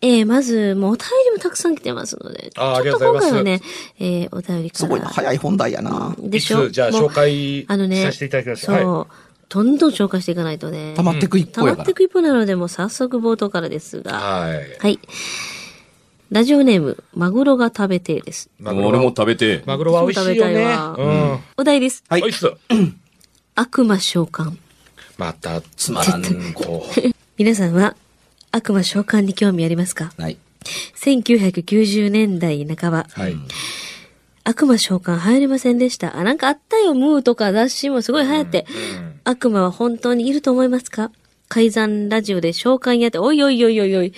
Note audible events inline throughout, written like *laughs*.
えー、まず、もうお便りもたくさん来てますので、あーちょっと今回はありね、えー、お便りから。すごいな、早い本題やな。でしょ？じゃあ紹介あのね、させていただきますそう、はどんどん紹介していかないとね。溜まってく一溜方やから。まってく一方なので、もう早速冒頭からですが。はい。はい。ラジオネーム、マグロが食べてえです。マグロ俺も食べて。マグロは美味しいよね。私も食べたいわうん。お題です。はいおいっす。悪魔召喚。また、つまらんこ *laughs* 皆さんは、悪魔召喚に興味ありますか？はい。1990年代半ば、う。はい。悪魔召喚流行りませんでした。あ、なんかあったよ、ムーとか雑誌もすごい流行って。悪魔は本当にいると思いますか？改ざんラジオで召喚やって、おいおいおいおいおい、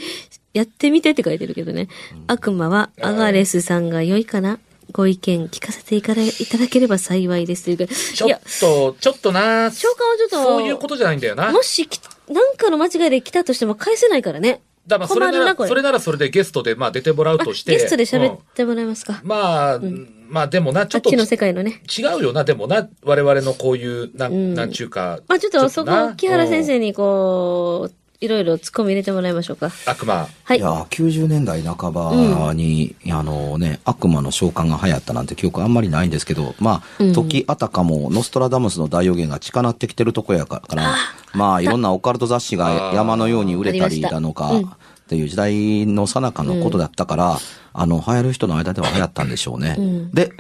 やってみてって書いてるけどね。悪魔はアガレスさんが良いかな？ご意見聞かせていかれいただければ幸いですというか。ちょっと、ちょっとな召喚はちょっと、そういうことじゃないんだよな。もしき、なんかの間違いで来たとしても返せないからね。らまあ、それなら、それならそれでゲストで、まあ、出てもらうとして。ゲストで喋うんってもらえますか、まあ、まあ、でもな、ちょっとあっちの世界のね。違うよな、でもな、我々のこういう、なうんん、なんちゅうか。まあちょっとそこ、木原先うん生にこう、いろいろ突っ込み入れてもらいましょうか。悪魔。はいい。や、90年代半ばに、あのね、悪魔の召喚が流行ったなんて記憶あんまりないんですけど、まあ、うん時あたかもノストラダムスの大予言が近なってきてるとこやから、まあ、いろんなオカルト雑誌が山のように売れたりだのか、っていう時代の最中のことだったから、あの、流行る人の間では流行ったんでしょうね。うんで、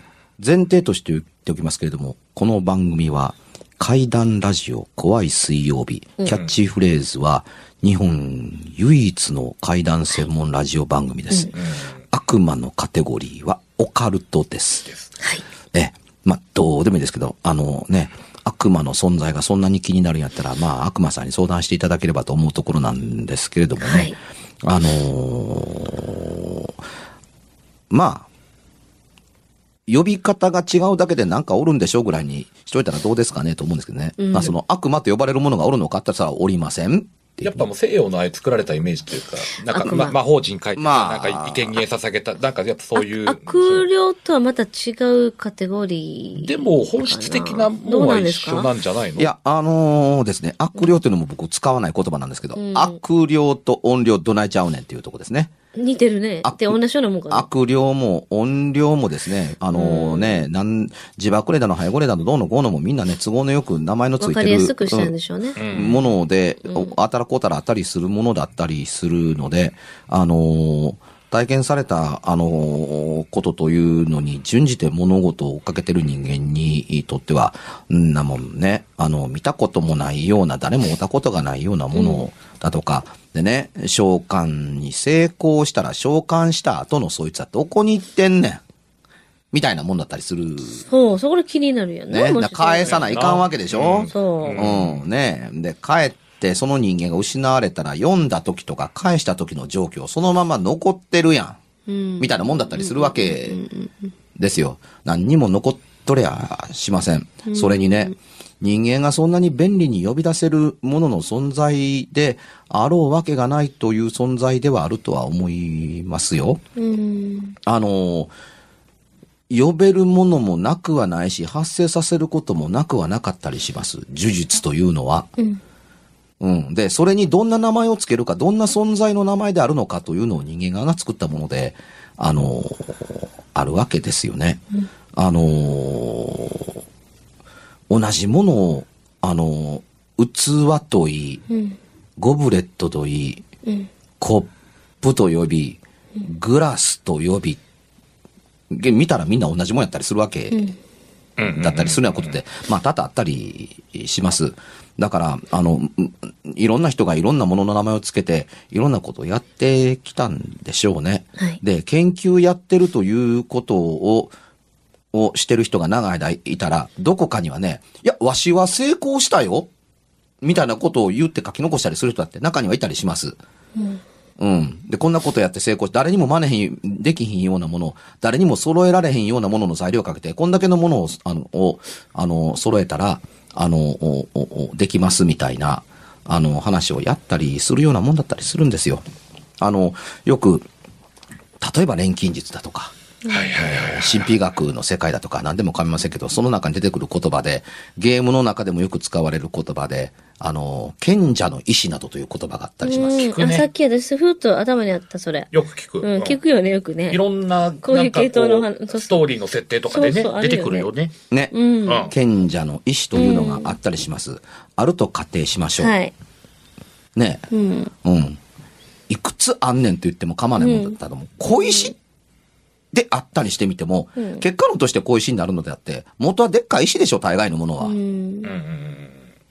前提として言っておきますけれども、この番組は、怪談ラジオ怖い水曜日、キャッチフレーズは、日本唯一の怪談専門ラジオ番組です。悪魔のカテゴリーはオカルトです。はい。ええ、まあ、どうでもいいですけど、あのね、悪魔の存在がそんなに気になるんやったら、まあ、悪魔さんに相談していただければと思うところなんですけれどもね。はいあのーまあ、呼び方が違うだけでなんかおるんでしょうぐらいにしといたらどうですかねと思うんですけどね。うんまあ、その悪魔と呼ばれるものがおるのかって言ったらさ、おりませんやっぱもう西洋のああいう作られたイメージというか、なんか、ま、魔法陣書いて、まあ。なんか、生贄捧げた、なんかやっぱそういう。あ悪霊とはまた違うカテゴリー。でも、本質的なもどうのはなんですか一緒なんじゃないの？い、や、あのーですね、悪霊っていうのも僕使わない言葉なんですけど、うん。悪霊と音量どないちゃうねんっていうとこですね。似てるね。悪で、同じようなもんかな。悪霊も音量もですね、あのね、なん、自爆霊だの、早ゴレだの、どうのこうのもみんなね、都合のよく名前のついてる。わかりやすくしたんでしょうね。うんもので、おあたらこうたらあったりするものだったりするので、あのー体験された、あのーことというのに準じて物事を追っかけてる人間にとっては、んなもんね、あの、見たこともないような、誰も会ったことがないようなものだとか、でね、召喚に成功したら召喚した後のそいつはどこに行ってんねん。みたいなもんだったりする。そう、そこで気になるよね。ね。返さないかんわけでしょ、そう。うん、ねで、帰ってその人間が失われたら読んだ時とか返した時の状況そのまま残ってるやん。うんみたいなもんだったりするわけですよ。何にも残っとりゃしません。それにね、人間がそんなに便利に呼び出せるものの存在であろうわけがないという存在ではあるとは思いますよ。うん。あの、呼べるものもなくはないし、発生させることもなくはなかったりします。呪術というのは。うん。うん。で、それにどんな名前をつけるか、どんな存在の名前であるのかというのを人間側が作ったもので、あの、あるわけですよね。あの、同じものを、あの、器といい、うん。ゴブレットといい、うん。コップと呼び、グラスと呼び、げ見たらみんな同じもんやったりするわけだったりするようなことで、まあ多々あったりします。だから、あの、んいろんな人がいろんなものの名前をつけて、いろんなことをやってきたんでしょうね。はいで、研究やってるということを、をしてる人が長い間いたら、どこかにはね、いや、わしは成功したよみたいなことを言って書き残したりする人だって中にはいたりします。うん。で、こんなことやって成功して、誰にも真似へん、できひんようなもの、誰にも揃えられへんようなものの材料をかけて、こんだけのものを、あの、をあの、揃えたら、あの、おおおできますみたいな、あの、話をやったりするようなもんだったりするんですよ。あの、よく、例えば錬金術だとか。神秘学の世界だとか何でも構いませんけど、その中に出てくる言葉で、ゲームの中でもよく使われる言葉で、あの、賢者の意志などという言葉があったりします。うんくねあ、さっき私、ふっと頭にあった、それ。よく聞く。うん、聞くよね、よくね。いろんな、こういう系統のストーリーの設定とかでねそうそうあ、るよね出てくるよね。ね。うん。うん賢者の意志というのがあったりします。あると仮定しましょう。はい。ね。うん。うん。いくつあんねんと言っても構わないもんだったらもう、小石であったりしてみても、うん結果論として小石になるのであって、元はでっかい石でしょ、大概のものは。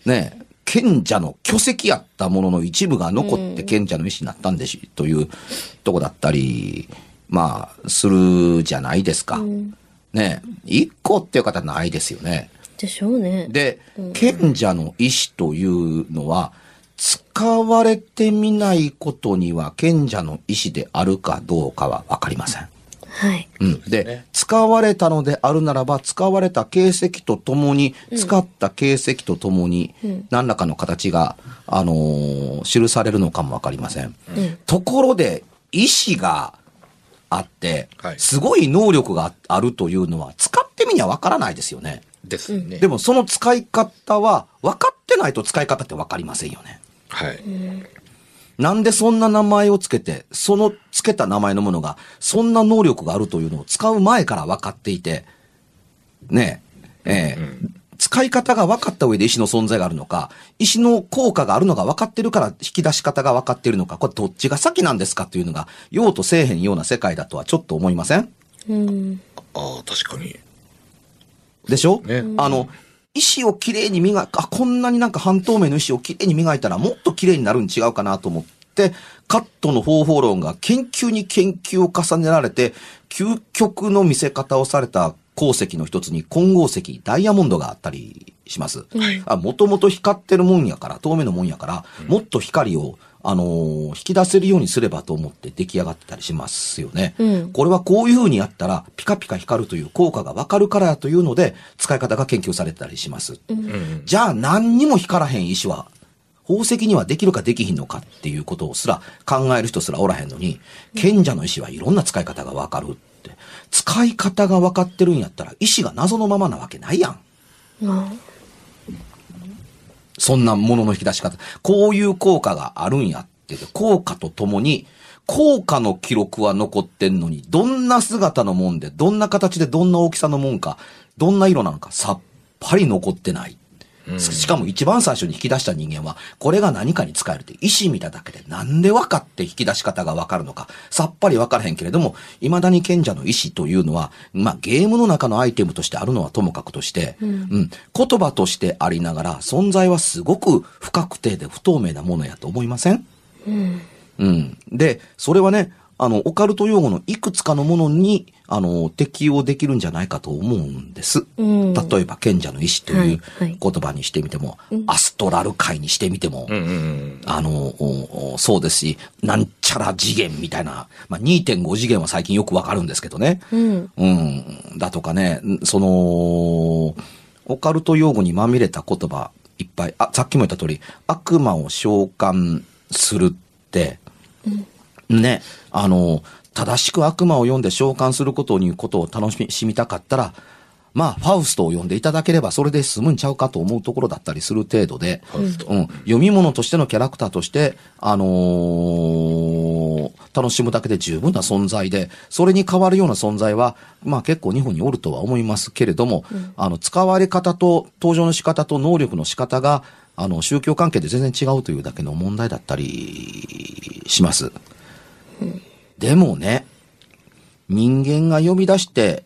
ね。賢者の巨石やったものの一部が残って賢者の意志になったんでし、というとこだったり、まあ、するじゃないですか。うんね。一個っていう方ないですよね。でしょうね。で、賢者の意志というのは、使われてみないことには賢者の意志であるかどうかはわかりません。はい。うん。で、使われたのであるならば、使われた形跡とともに、使った形跡とともに、何らかの形が、あのー記されるのかもわかりません。うんところで、意志があっては、いすごい能力があるというのは、使ってみにはわからないですよね。ですね。でもその使い方は、分かってないと使い方って分かりませんよね。はい。なんでそんな名前をつけて、そのつけた名前のものが、そんな能力があるというのを使う前から分かっていて、ねえ、ええ使い方が分かった上で石の存在があるのか、石の効果があるのが分かってるから引き出し方が分かっているのか、これどっちが先なんですかというのが、用とせえへんような世界だとはちょっと思いません？うん。ああ、確かに。でしょ？ねあの、石をきれいに磨く、あ、こんなになんか半透明の石をきれいに磨いたらもっときれいになるに違うかなと思って、カットの方法論が研究に研究を重ねられて、究極の見せ方をされた鉱石の一つに混合石、ダイヤモンドがあったりします。あ、もともと光ってるもんやから、透明のもんやから、もっと光を、あのー引き出せるようにすればと思って出来上がってたりしますよね。うんこれはこういう風にやったら、ピカピカ光るという効果がわかるからやというので、使い方が研究されてたりします。うん。じゃあ何にも光らへん石は、宝石にはできるかできひんのかっていうことをすら考える人すらおらへんのに、賢者の石はいろんな使い方がわかるって。使い方がわかってるんやったら、石が謎のままなわけないやん。あそんなものの引き出し方。こういう効果があるんやってて、効果とともに、効果の記録は残ってんのに、どんな姿のもんで、どんな形でどんな大きさのもんか、どんな色なのか、さっぱり残ってない。しかも一番最初に引き出した人間は、これが何かに使えるって意思見ただけでなんで分かって引き出し方が分かるのか、さっぱり分からへんけれども、未だに賢者の意思というのは、まあゲームの中のアイテムとしてあるのはともかくとして、うん、言葉としてありながら、存在はすごく不確定で不透明なものやと思いません？うん。うん。で、それはね、あの、オカルト用語のいくつかのものに、あの、適用できるんじゃないかと思うんです。うん例えば、賢者の意志というはいはい言葉にしてみても、アストラル界にしてみても、うんうんうん。あの、そうですし、なんちゃら次元みたいな、まあ、2.5次元は最近よくわかるんですけどね。うん。うん、だとかね、んその、オカルト用語にまみれた言葉いっぱい。あ、さっきも言った通り、悪魔を召喚するって、ね、あの、正しく悪魔を読んで召喚することにことを楽しみたかったら、まあ、ファウストを読んでいただければそれで済むんちゃうかと思うところだったりする程度で、うん、読み物としてのキャラクターとして、あのー楽しむだけで十分な存在で、それに変わるような存在は、まあ結構日本におるとは思いますけれども、あの、使われ方と、登場の仕方と能力の仕方が、あの、宗教関係で全然違うというだけの問題だったりします。でもね、人間が呼び出して、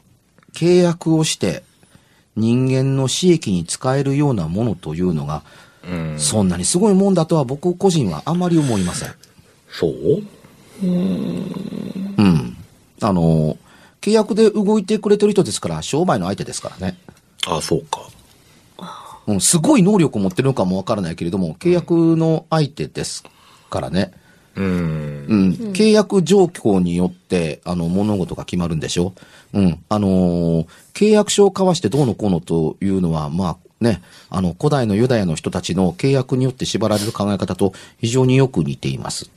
契約をして、人間の私益に使えるようなものというのが、うん。そんなにすごいもんだとは僕個人はあまり思いません。そう？うん。あの、契約で動いてくれてる人ですから、商売の相手ですからね。あ、そうか。うん、すごい能力を持ってるのかもわからないけれども、契約の相手ですからね。うん。うん。契約状況によって、あの、物事が決まるんでしょ？うん。あのー契約書を交わしてどうのこうのというのは、まあ、ね、あの、古代のユダヤの人たちの契約によって縛られる考え方と非常によく似ています。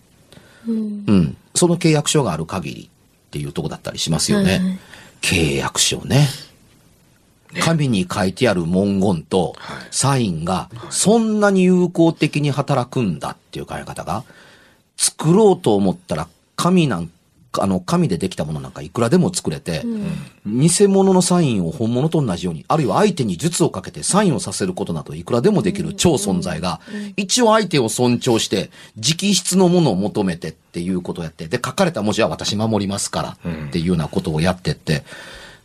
うん。その契約書がある限りっていうとこだったりしますよね。はいはい契約書ね。紙に書いてある文言とはいサインがそんなに有効的に働くんだっていう考え方が、作ろうと思ったら紙なんか、あの、紙でできたものなんかいくらでも作れて、偽物のサインを本物と同じように、あるいは相手に術をかけてサインをさせることなどいくらでもできる超存在が、一応相手を尊重して、直筆のものを求めてっていうことをやって、で、書かれた文字は私守りますからっていうようなことをやってって、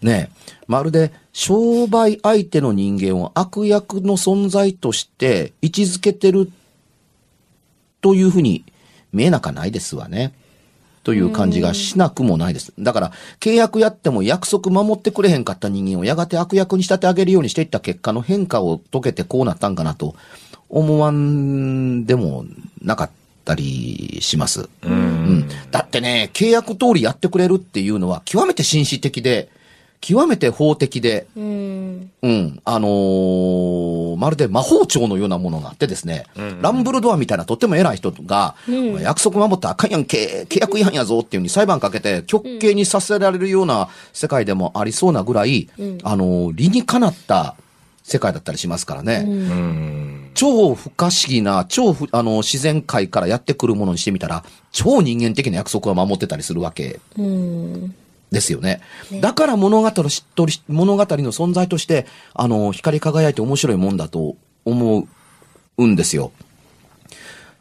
ねえ、まるで商売相手の人間を悪役の存在として位置づけてるというふうに見えなかないですわね。という感じがしなくもないです。だから、契約やっても約束守ってくれへんかった人間をやがて悪役に仕立て上げるようにしていった結果の変化を解けてこうなったんかなと思わんでもなかったりします。うんだってね、契約通りやってくれるっていうのは極めて紳士的で、極めて法的で、うん。うん。あのーまるで魔法庁のようなものがあってですね、ランブルドアみたいなとっても偉い人が、お前約束守ったらあかんやんけ、契約違反やぞっていうふうに裁判かけて極刑にさせられるような世界でもありそうなぐらい、あのー理にかなった世界だったりしますからね。うん。超不可思議な、超不あの、自然界からやってくるものにしてみたら、超人間的な約束を守ってたりするわけうん。ですよね。だから物語とし物語の存在として、あの、光り輝いて面白いもんだと思うんですよ。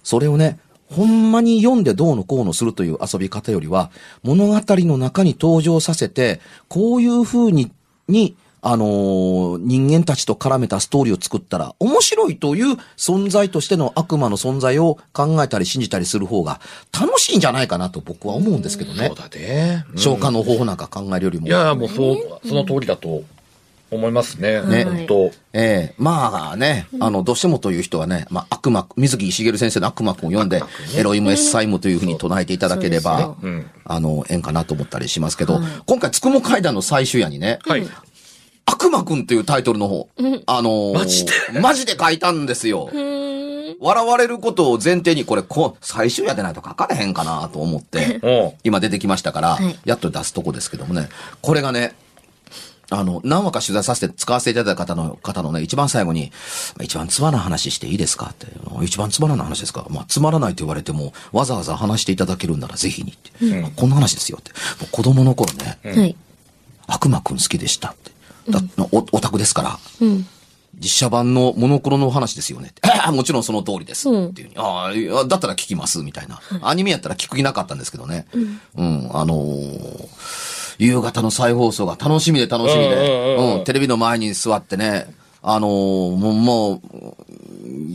それをね、ほんまに読んでどうのこうのするという遊び方よりは、物語の中に登場させて、こういう風に、に、あのー人間たちと絡めたストーリーを作ったら、面白いという存在としての悪魔の存在を考えたり信じたりする方が楽しいんじゃないかなと僕は思うんですけどねそう。だね。うん消化の方法なんか考えるよりも。いや、もうそう、その通りだと思いますね。ね本当。ええまあね、あの、どうしてもという人はね、まあ、悪魔、水木しげる先生の悪魔くんを読んで、エロイムエッサイムというふうに唱えていただければ、そううん。あの、縁かなと思ったりしますけど、今回、つくも階段の最終夜にね、はい。悪魔くんっていうタイトルの方、あのーマジで？マジで書いたんですよ。うん。笑われることを前提に、これ、こう、最終夜でないと書かれへんかなと思って、今出てきましたから、はいやっと出すとこですけどもね、これがね、あの、何話か取材させて使わせていただいた方の、方のね、一番最後に、一番つまらない話していいですかって。一番つまらない話ですか？まあ、つまらないと言われても、わざわざ話していただけるんならぜひにって。あこんな話ですよって。もう子供の頃ね、はい。悪魔くん好きでしたって。だお、オタクですから。うん。実写版のモノクロの話ですよね *laughs* もちろんその通りです。うんっていうふうに。ああだったら聞きます、みたいな。アニメやったら聞く気なかったんですけどね。うん。あのー夕方の再放送が楽しみで楽しみうんうんうんうんで、うん、テレビの前に座ってね、あのーもう、もう、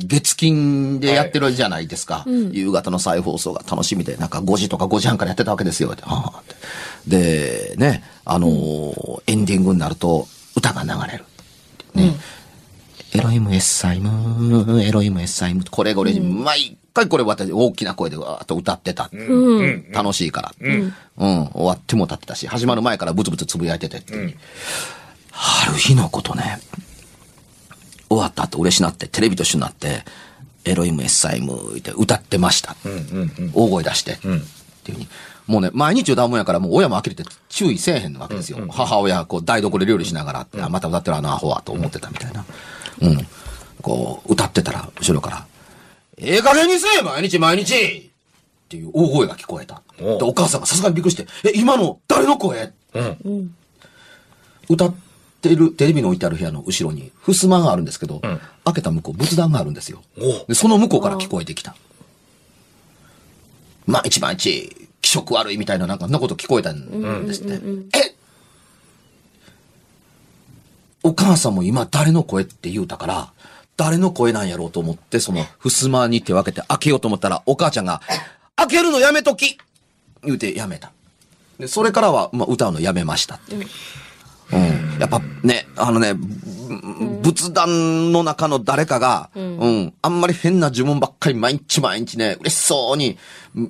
月金でやってるじゃないですか。夕方の再放送が楽しみで、なんか5時とか5時半からやってたわけですよ。で、ね、あのーエンディングになると歌が流れる。ね。エロイムエッサイム、エロイムエッサイム。これこれ、毎回これ私大きな声でわーっと歌ってた。うん。楽しいから。うん。終わっても歌ってたし、始まる前からブツブツつぶやいててある日のことね、終わった後嬉しなって、テレビと一緒になって、エロイムエッサイムって歌ってました。大声出して。っていうふうに。もうね、毎日歌うもんやから、もう親も呆れて注意せえへんわけですよ。母親、こう、台所で料理しながらって、あまた歌ってるあのアホはと思ってたみたいな。うん。こう、歌ってたら、後ろから、ええ加減にせえ毎日毎日っていう大声が聞こえた。で、お母さんがさすがにびっくりして、え、今の誰の声？うん。歌ってる、テレビの置いてある部屋の後ろに、襖があるんですけど、ん開けた向こう、仏壇があるんですよ。で、その向こうから聞こえてきた。毎日毎日、悪いみたいな、なんか、そんなこと聞こえたんですって。え？お母さんも今誰の声って言うたから、誰の声なんやろうと思って、その、襖に手を開けて開けようと思ったら、お母ちゃんが、開けるのやめとき言うてやめた。で、それからは、まあ、歌うのやめましたって。うん。やっぱね、あのね、ぶ仏壇の中の誰かが、うん、あんまり変な呪文ばっかり毎日毎日ね、嬉しそうに、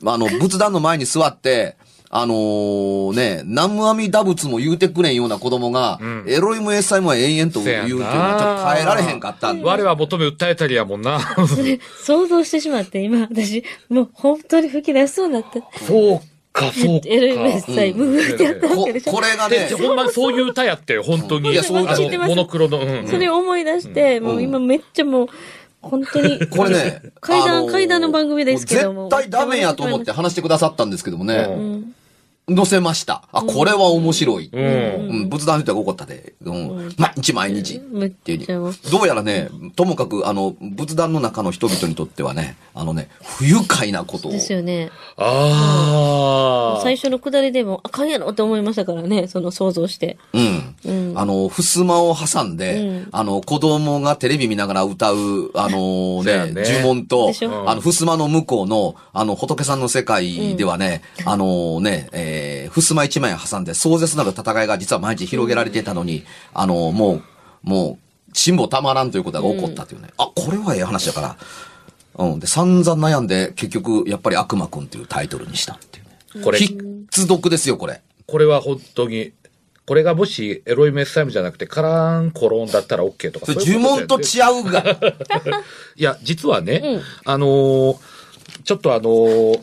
あの、*laughs* 仏壇の前に座って、あのーね、南無阿弥陀仏も言うてくれんような子供が、エロイムエッサイムは永遠と言うっていうのはちょっと耐えられへんかったんで。我は求め訴えたりやもんな。それ、想像してしまって、今、私、もう本当に吹き出しそうになった。そうか、そうか。エルメッサイ、ムーってやったわこけでしょ。これがねほんまにそういう歌やって、本当に。いやそういうモノクロの。うんそれを思い出して、もう今めっちゃもう、本当に。*laughs* これね、階段、あのー階段の番組ですけども。絶対ダメやと思って話してくださったんですけどもうね、載せました。あ、これは面白い。うん。うん、仏壇の人が怒ったで。うん。毎日毎日。めっっていう。どうやらね、ともかく、あの、仏壇の中の人々にとってはね、あのね、不愉快なことを。ですよね。ああ。最初のくだりでも、あかんやろって思いましたからね、その想像して。うん。あの、襖を挟んで、あの、子供がテレビ見ながら歌う、あのね、呪文とあの、襖の向こうの、あの、仏さんの世界ではね、あのね、えー、襖一枚挟んで壮絶なる戦いが実は毎日広げられていたのに、あの、もう、もう、辛抱たまらんということが起こったというね。あ、これはええ話だから。うん。で、散々悩んで、結局、やっぱり悪魔くんっていうタイトルにしたっていうね。これ、必読ですよ、これ。これは本当に、これがもしエロイメッサイムじゃなくてカランコロンだったら OK とか。それそういう呪文と違うが。*laughs* いや、実はね、あのーちょっとあのー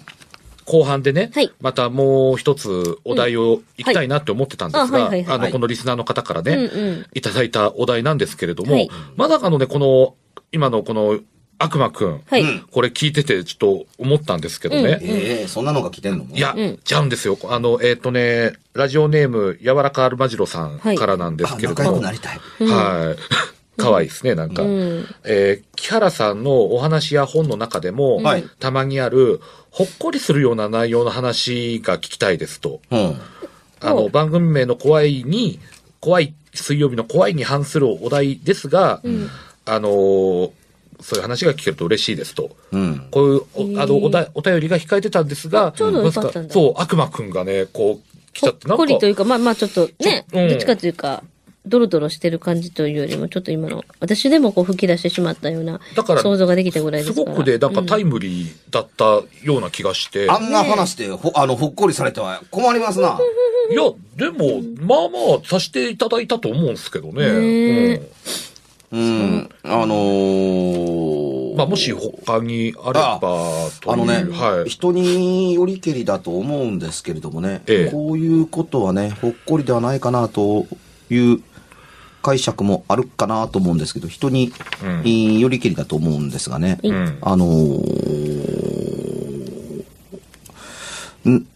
後半でね、はい。またもう一つお題をいきたいなって思ってたんですが、はいはいあの、このリスナーの方からね、うんうん。いただいたお題なんですけれども、はい。まさかのね、この、今のこの悪魔くん、はい。これ聞いててちょっと思ったんですけどね、ええそんなのが来てんのいや、うん。ちゃうんですよ。あの、えっ、とね、ラジオネーム、柔らかアルマジロさんからなんですあ、けれども。仲良くなりたい。はい。可愛いですね、なんか。うんえー木原さんのお話や本の中でも、はいたまにある、ほっこりするような内容の話が聞きたいですと。うん。あの、番組名の怖いに、怖い、水曜日の怖いに反するお題ですが、あのーそういう話が聞けると嬉しいですと。うん。こういう、おあの、おだお便りが控えてたんですが、ちょうどよかったんだそう、悪魔くんがね、こう、来ちゃって、ほっこりというか、か、まあまあちょっとね、どっちかというか、ドロドロしてる感じというよりも、ちょっと今の、私でもこう吹き出してしまったようなだから、想像ができたぐらいですすから。ごくね、なんかタイムリーだったような気がして。あんな話で、ほ、あの、ほっこりされては困りますな。いや、でも、まあまあ、させていただいたと思うんですけどね。ねうん。あのー、うんまあ、もし他にあれば、とあのね、はい。人によりけりだと思うんですけれどもね、ええこういうことはね、ほっこりではないかなという解釈もあるかなと思うんですけど、人に、うんよりけりだと思うんですがね、うん。あのーん、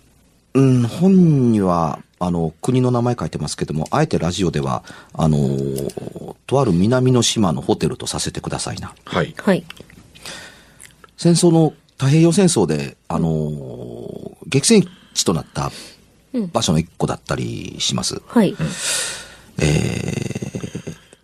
うん、本には、あの、国の名前書いてますけども、あえてラジオでは、あのーとある南の島のホテルとさせてくださいな。はい。はい。戦争の、太平洋戦争で、あのー激戦地となった場所の一個だったりします。はい。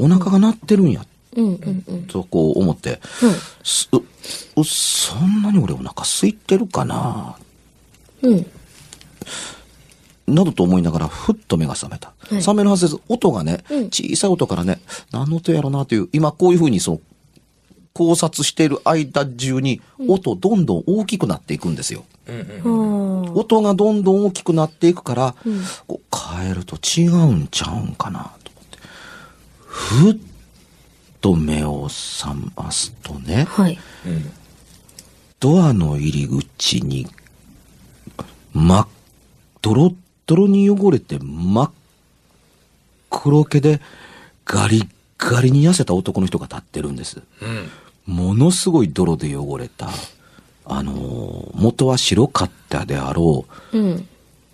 お腹が鳴ってるんや。とこう思って、うそんなに俺お腹空いてるかな？うん。などと思いながら、ふっと目が覚めた。い覚めるはずです。音がね、うん小さい音からね、何の音やろなという、今こういうふうにそう、考察している間中に、音どんどん大きくなっていくんですよ。は音がどんどん大きくなっていくから、こう変えると違うんちゃうんかな。ふっと目を覚ますとねあ。、はい。ドアの入り口に、真っ、ドロッドロに汚れて真っ黒毛でガリッガリに痩せた男の人が立ってるんです。ものすごい泥で汚れた、あのー元は白かったであろう、うん。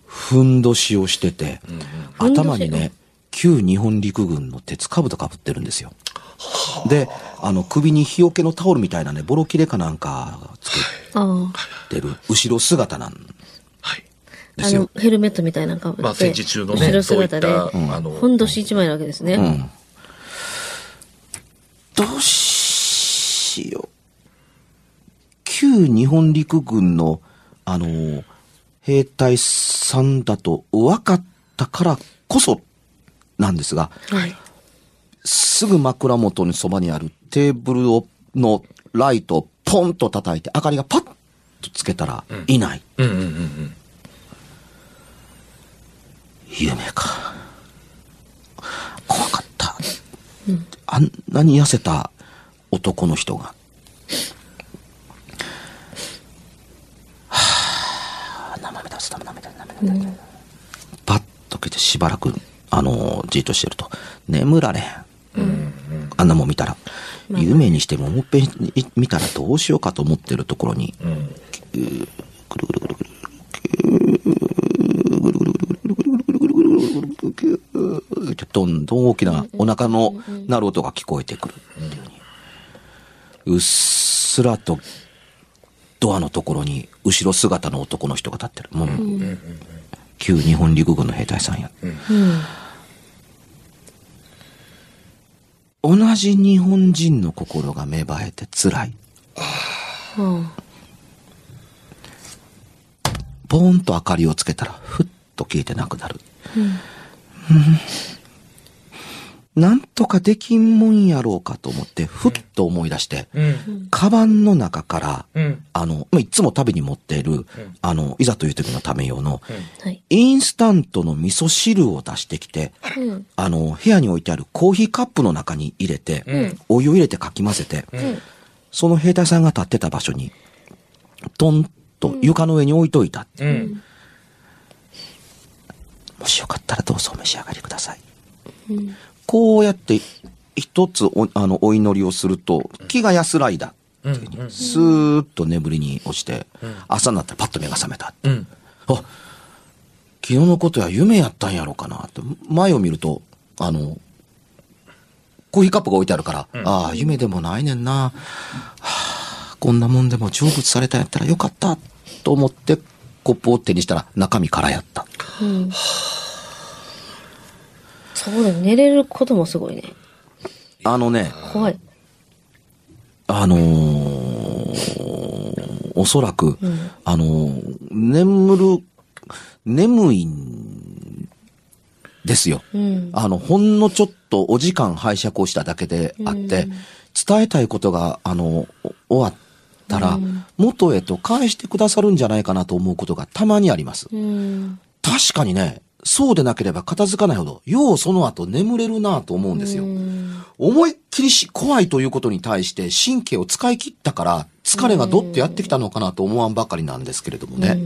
ふんどしをしてて、ふんどし頭にね、旧日本陸軍の鉄兜かぶってるんですよ。で、あの、首に日よけのタオルみたいなね、ボロ切れかなんかつけあてる、後ろ姿なんはい。あ。ですよあの、。ヘルメットみたいなのかぶって。まあ戦時中の後ね、ろそういっ姿で。た、あの、ふんどし一枚なわけですね。うん。どうしよう。旧日本陸軍の、あの、兵隊さんだと分かったからこそなんですが、はい。すぐ枕元にそばにあるテーブルを、のライトをポンと叩いて明かりがパッとつけたら、いない。夢か。怖かった。あんなに痩せた男の人が。はぁ、生身だ、生身だ、生身だ。パッとけてしばらく、あのーじっとしてると、眠られへん。あんなもん見たら。夢にしてももっぺん見たらどうしようかと思ってるところに、どんどん大きなお腹の鳴る音が聞こえてくるっていうふうっすらとドアのところに後ろ姿の男の人が立ってる。もう、旧日本陸軍の兵隊さんや。同じ日本人の心が芽生えて辛い。うん。ポーンと明かりをつけたら、ふっと消えてなくなる。うんなんとかできんもんやろうかと思って、ふっと思い出して、うん。カバンの中から、うん。あの、まあいつも食べに持っている、あの、いざという時のため用の、はい。インスタントの味噌汁を出してきて、うん。あの、部屋に置いてあるコーヒーカップの中に入れて、うんお湯を入れてかき混ぜて、その兵隊さんが立ってた場所に、トンと床の上に置いといた。うん。もしよかったらどうぞお召し上がりください。こうやって一つおあのお祈りをすると気が安らいだ。うん。スーッと眠りに落ちて、朝になったらパッと目が覚めた。うん。あ、昨日のことは夢やったんやろうかなって。前を見ると、あの、コーヒーカップが置いてあるから、ああ、夢でもないねんな。はあ、こんなもんでも成仏されたんやったらよかった。と思って、コップを手にしたら中身空やった。うん。そうだよ。寝れることもすごいね。あのね、怖い。あのーおそらく、あのー眠る、眠いんですよ。うん。あの、ほんのちょっとお時間拝借をしただけであって、伝えたいことが、あの、お終わったら、元へと返してくださるんじゃないかなと思うことがたまにあります。うん。確かにね、そうでなければ片付かないほど、ようその後眠れるなと思うんですよ。思いっきりし怖いということに対して神経を使い切ったから、疲れがどっとやってきたのかなと思わんばかりなんですけれどもね。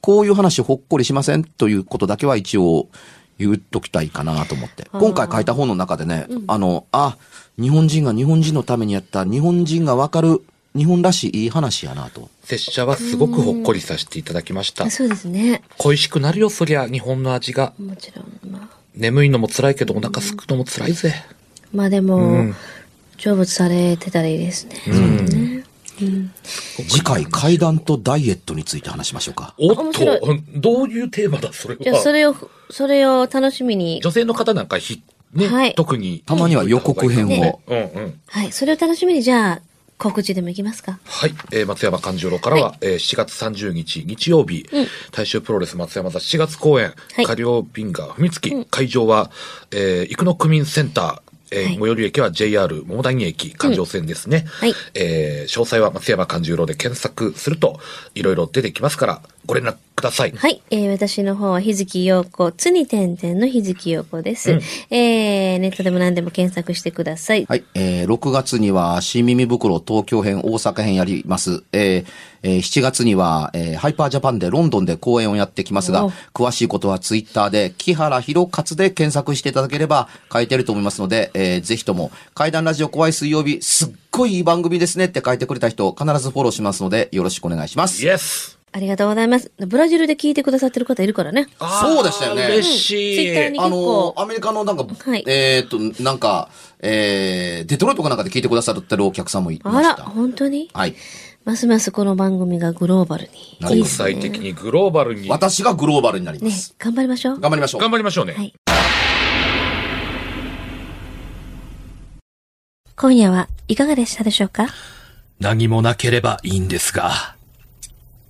こういう話ほっこりしませんということだけは一応言っときたいかなと思って。今回書いた本の中でね、あの、あ、日本人が日本人のためにやった日本人がわかる日本らしいいい話やなと。拙者はすごくほっこりさせていただきました。そうですね。恋しくなるよ、そりゃ、日本の味が。もちろん。まあ、眠いのも辛いけど、お腹すくのも辛いぜ。まあでも、うん成仏されてたらいいですね。そうね。次回階段とダイエットについて話しましょうか。おっと、どういうテーマだ、それじゃあ、そは。れを、それを楽しみに。女性の方なんかひ、ね、はい特に。たまには予告編をねうんうん。はい。それを楽しみに、じゃあ、告知でもいきますか？はい。えー松山勘十郎からは、えー7月30日日曜日、うん。大衆プロレス松山座7月公演、はい。下両便が踏みつき、会場は、えー、生野区民センター、えーはい。最寄り駅は JR 桃谷駅環状線ですね。はい。えー詳細は松山勘十郎で検索すると、いろいろ出てきますから、ご連絡ください。はい。えー私の方は日月陽子、つに点々の日月陽子です。うんえーネットでも何でも検索してください。はい。えー、6月には、新耳袋東京編、大阪編やります。えーえー7月には、えーハイパージャパンでロンドンで公演をやってきますがお、詳しいことはツイッターで、木原博勝で検索していただければ書いてると思いますので、えーぜひとも、怪談ラジオ怖い水曜日、すっごいいい番組ですねって書いてくれた人、必ずフォローしますので、よろしくお願いします。イエスありがとうございます。ブラジルで聞いてくださってる方いるからね。そうでしたよね嬉しい。ツイッターにあ結構の、アメリカのなんか、はいえーっと、なんか、えー、デトロイトかなんかで聞いてくださってるお客さんもいまあら、した。本当に？はい。ますますこの番組がグローバルに。国際的にグローバルに。私がグローバルになりまねす。、頑張りましょう。頑張りましょう。頑張りましょうね。はい。今夜はいかがでしたでしょうか？何もなければいいんですが。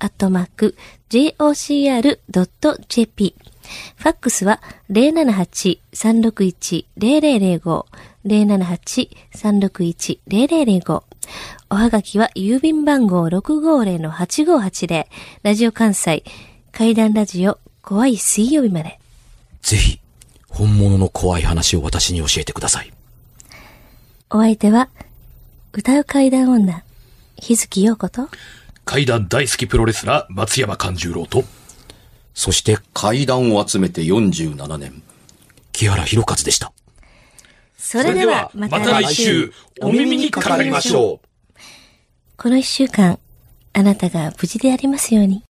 アットマーク、jocr.jp。ファックスは078-361-0005、078-361-0005。おはがきは郵便番号650-8580、ラジオ関西、階段ラジオ、怖い水曜日まで。ぜひ、本物の怖い話を私に教えてください。お相手は、歌う階段女、日月陽子と、怪談大好きプロレスラー、松山勘十郎と、そして、階段を集めて47年。木原博一でした。それではまた来週、お耳にかかりましょう。この一週間、あなたが無事でありますように。